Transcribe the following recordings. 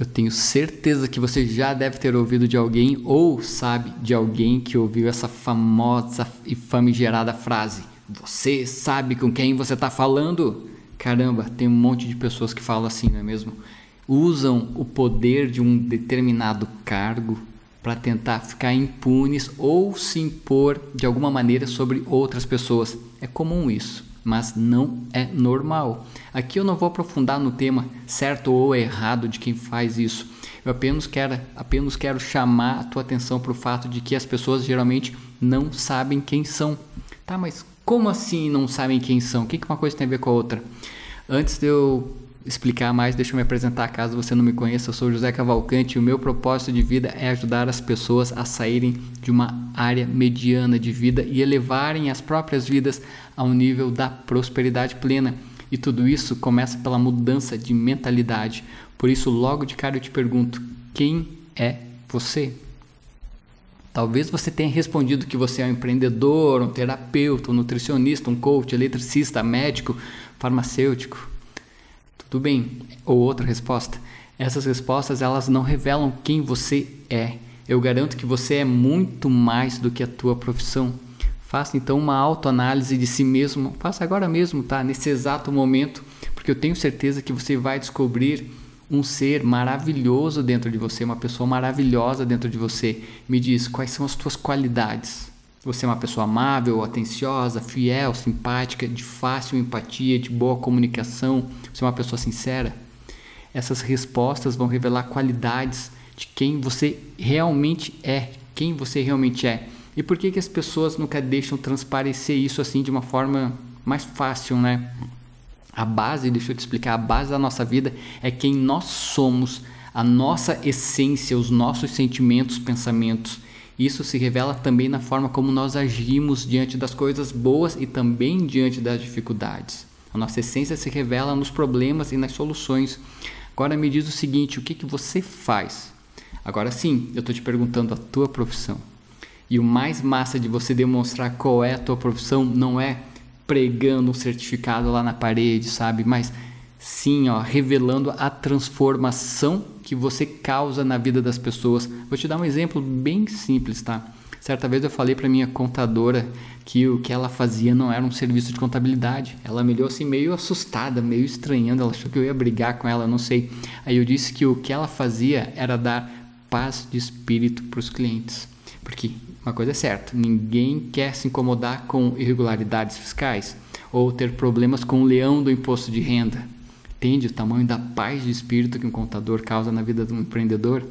Eu tenho certeza que você já deve ter ouvido de alguém ou sabe de alguém que ouviu essa famosa e famigerada frase: Você sabe com quem você está falando? Caramba, tem um monte de pessoas que falam assim, não é mesmo? Usam o poder de um determinado cargo para tentar ficar impunes ou se impor de alguma maneira sobre outras pessoas. É comum isso mas não é normal. Aqui eu não vou aprofundar no tema certo ou errado de quem faz isso. Eu apenas quero, apenas quero chamar a tua atenção para o fato de que as pessoas geralmente não sabem quem são. Tá, mas como assim não sabem quem são? O que, que uma coisa tem a ver com a outra? Antes de eu explicar mais, deixa eu me apresentar caso você não me conheça. Eu sou José Cavalcante e o meu propósito de vida é ajudar as pessoas a saírem de uma área mediana de vida e elevarem as próprias vidas ao nível da prosperidade plena. E tudo isso começa pela mudança de mentalidade. Por isso, logo de cara eu te pergunto: quem é você? Talvez você tenha respondido que você é um empreendedor, um terapeuta, um nutricionista, um coach, eletricista, médico, farmacêutico. Tudo bem. Ou outra resposta. Essas respostas elas não revelam quem você é. Eu garanto que você é muito mais do que a tua profissão. Faça então uma autoanálise de si mesmo. Faça agora mesmo, tá? Nesse exato momento, porque eu tenho certeza que você vai descobrir um ser maravilhoso dentro de você, uma pessoa maravilhosa dentro de você. Me diz quais são as tuas qualidades. Você é uma pessoa amável, atenciosa, fiel, simpática, de fácil empatia, de boa comunicação? Você é uma pessoa sincera? Essas respostas vão revelar qualidades de quem você realmente é, quem você realmente é. E por que, que as pessoas nunca deixam transparecer isso assim de uma forma mais fácil, né? A base, deixa eu te explicar, a base da nossa vida é quem nós somos, a nossa essência, os nossos sentimentos, pensamentos. Isso se revela também na forma como nós agimos diante das coisas boas e também diante das dificuldades. A nossa essência se revela nos problemas e nas soluções. Agora me diz o seguinte: o que, que você faz? Agora sim, eu estou te perguntando a tua profissão. E o mais massa de você demonstrar qual é a tua profissão não é pregando um certificado lá na parede, sabe? Mas Sim, ó, revelando a transformação que você causa na vida das pessoas. Vou te dar um exemplo bem simples, tá? Certa vez eu falei para minha contadora que o que ela fazia não era um serviço de contabilidade. Ela me olhou assim meio assustada, meio estranhando, ela achou que eu ia brigar com ela, não sei. Aí eu disse que o que ela fazia era dar paz de espírito para os clientes. Porque uma coisa é certa, ninguém quer se incomodar com irregularidades fiscais ou ter problemas com o leão do imposto de renda entende o tamanho da paz de espírito que um contador causa na vida de um empreendedor?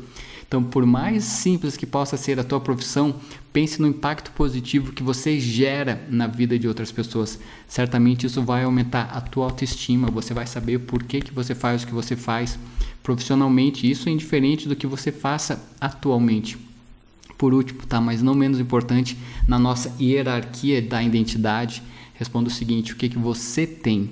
Então, por mais simples que possa ser a tua profissão, pense no impacto positivo que você gera na vida de outras pessoas. Certamente isso vai aumentar a tua autoestima, você vai saber por que, que você faz o que você faz profissionalmente. Isso é indiferente do que você faça atualmente. Por último, tá, mas não menos importante, na nossa hierarquia da identidade, responda o seguinte: o que, que você tem?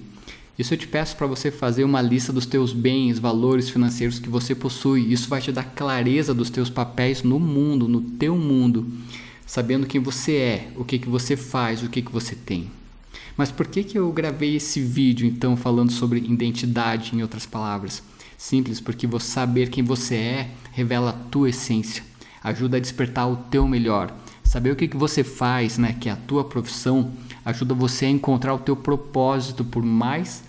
Isso eu te peço para você fazer uma lista dos teus bens, valores financeiros que você possui. Isso vai te dar clareza dos teus papéis no mundo, no teu mundo, sabendo quem você é, o que, que você faz, o que, que você tem. Mas por que, que eu gravei esse vídeo então falando sobre identidade, em outras palavras? Simples, porque você saber quem você é revela a tua essência, ajuda a despertar o teu melhor. Saber o que, que você faz, né, que é a tua profissão, ajuda você a encontrar o teu propósito, por mais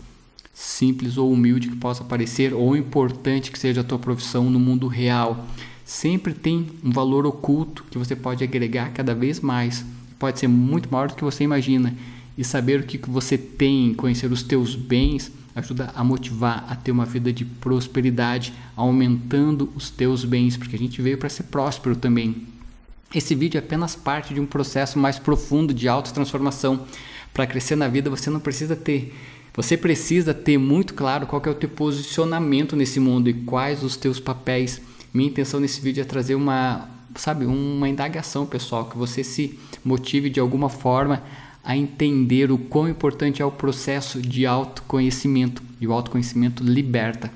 simples ou humilde que possa parecer, ou importante que seja a tua profissão no mundo real, sempre tem um valor oculto que você pode agregar cada vez mais. Pode ser muito maior do que você imagina. E saber o que você tem, conhecer os teus bens, ajuda a motivar a ter uma vida de prosperidade, aumentando os teus bens, porque a gente veio para ser próspero também. Esse vídeo é apenas parte de um processo mais profundo de autotransformação. Para crescer na vida, você não precisa ter você precisa ter muito claro qual é o teu posicionamento nesse mundo e quais os teus papéis. Minha intenção nesse vídeo é trazer uma, sabe, uma indagação, pessoal, que você se motive de alguma forma a entender o quão importante é o processo de autoconhecimento. E o autoconhecimento liberta.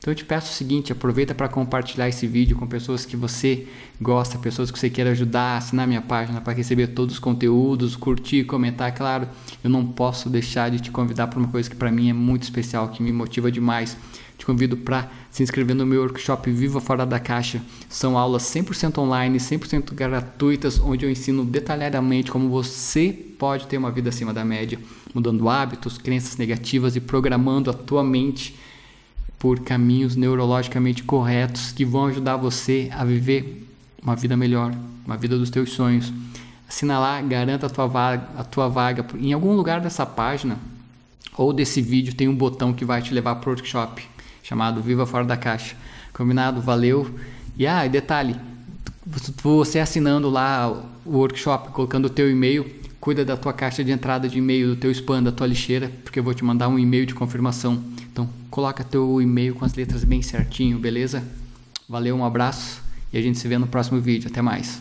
Então eu te peço o seguinte, aproveita para compartilhar esse vídeo com pessoas que você gosta, pessoas que você quer ajudar, assinar minha página para receber todos os conteúdos, curtir, comentar, claro. Eu não posso deixar de te convidar para uma coisa que para mim é muito especial, que me motiva demais. te convido para se inscrever no meu workshop Viva Fora da Caixa. São aulas 100% online, 100% gratuitas, onde eu ensino detalhadamente como você pode ter uma vida acima da média, mudando hábitos, crenças negativas e programando a tua mente por caminhos neurologicamente corretos que vão ajudar você a viver uma vida melhor, uma vida dos teus sonhos. Assina lá, garanta a tua vaga, a tua vaga. Em algum lugar dessa página ou desse vídeo tem um botão que vai te levar para o workshop chamado Viva Fora da Caixa. Combinado? Valeu. E ah, detalhe, você assinando lá o workshop, colocando o teu e-mail, cuida da tua caixa de entrada de e-mail, do teu spam, da tua lixeira, porque eu vou te mandar um e-mail de confirmação. Então, coloca teu e-mail com as letras bem certinho, beleza? Valeu, um abraço e a gente se vê no próximo vídeo. Até mais.